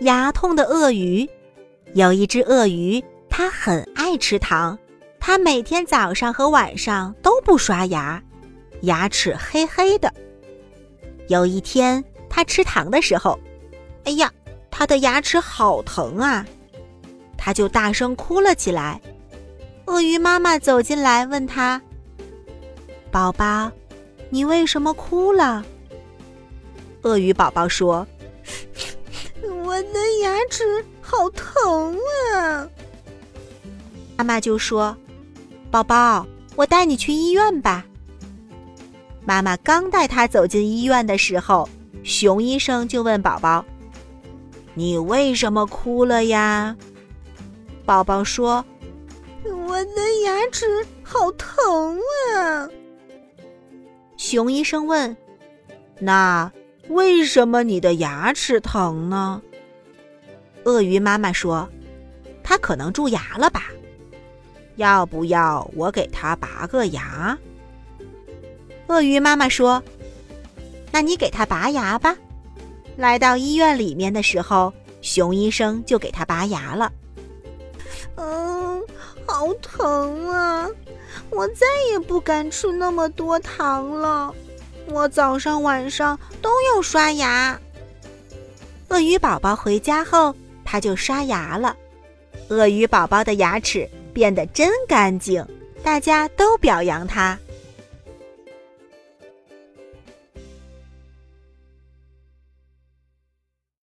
牙痛的鳄鱼，有一只鳄鱼，它很爱吃糖，它每天早上和晚上都不刷牙，牙齿黑黑的。有一天，它吃糖的时候，哎呀，它的牙齿好疼啊！它就大声哭了起来。鳄鱼妈妈走进来问他：“宝宝，你为什么哭了？”鳄鱼宝宝说。我的牙齿好疼啊！妈妈就说：“宝宝，我带你去医院吧。”妈妈刚带他走进医院的时候，熊医生就问宝宝：“你为什么哭了呀？”宝宝说：“我的牙齿好疼啊！”熊医生问：“那为什么你的牙齿疼呢？”鳄鱼妈妈说：“它可能蛀牙了吧？要不要我给它拔个牙？”鳄鱼妈妈说：“那你给它拔牙吧。”来到医院里面的时候，熊医生就给它拔牙了。嗯，好疼啊！我再也不敢吃那么多糖了。我早上晚上都要刷牙。鳄鱼宝宝回家后。他就刷牙了，鳄鱼宝宝的牙齿变得真干净，大家都表扬他。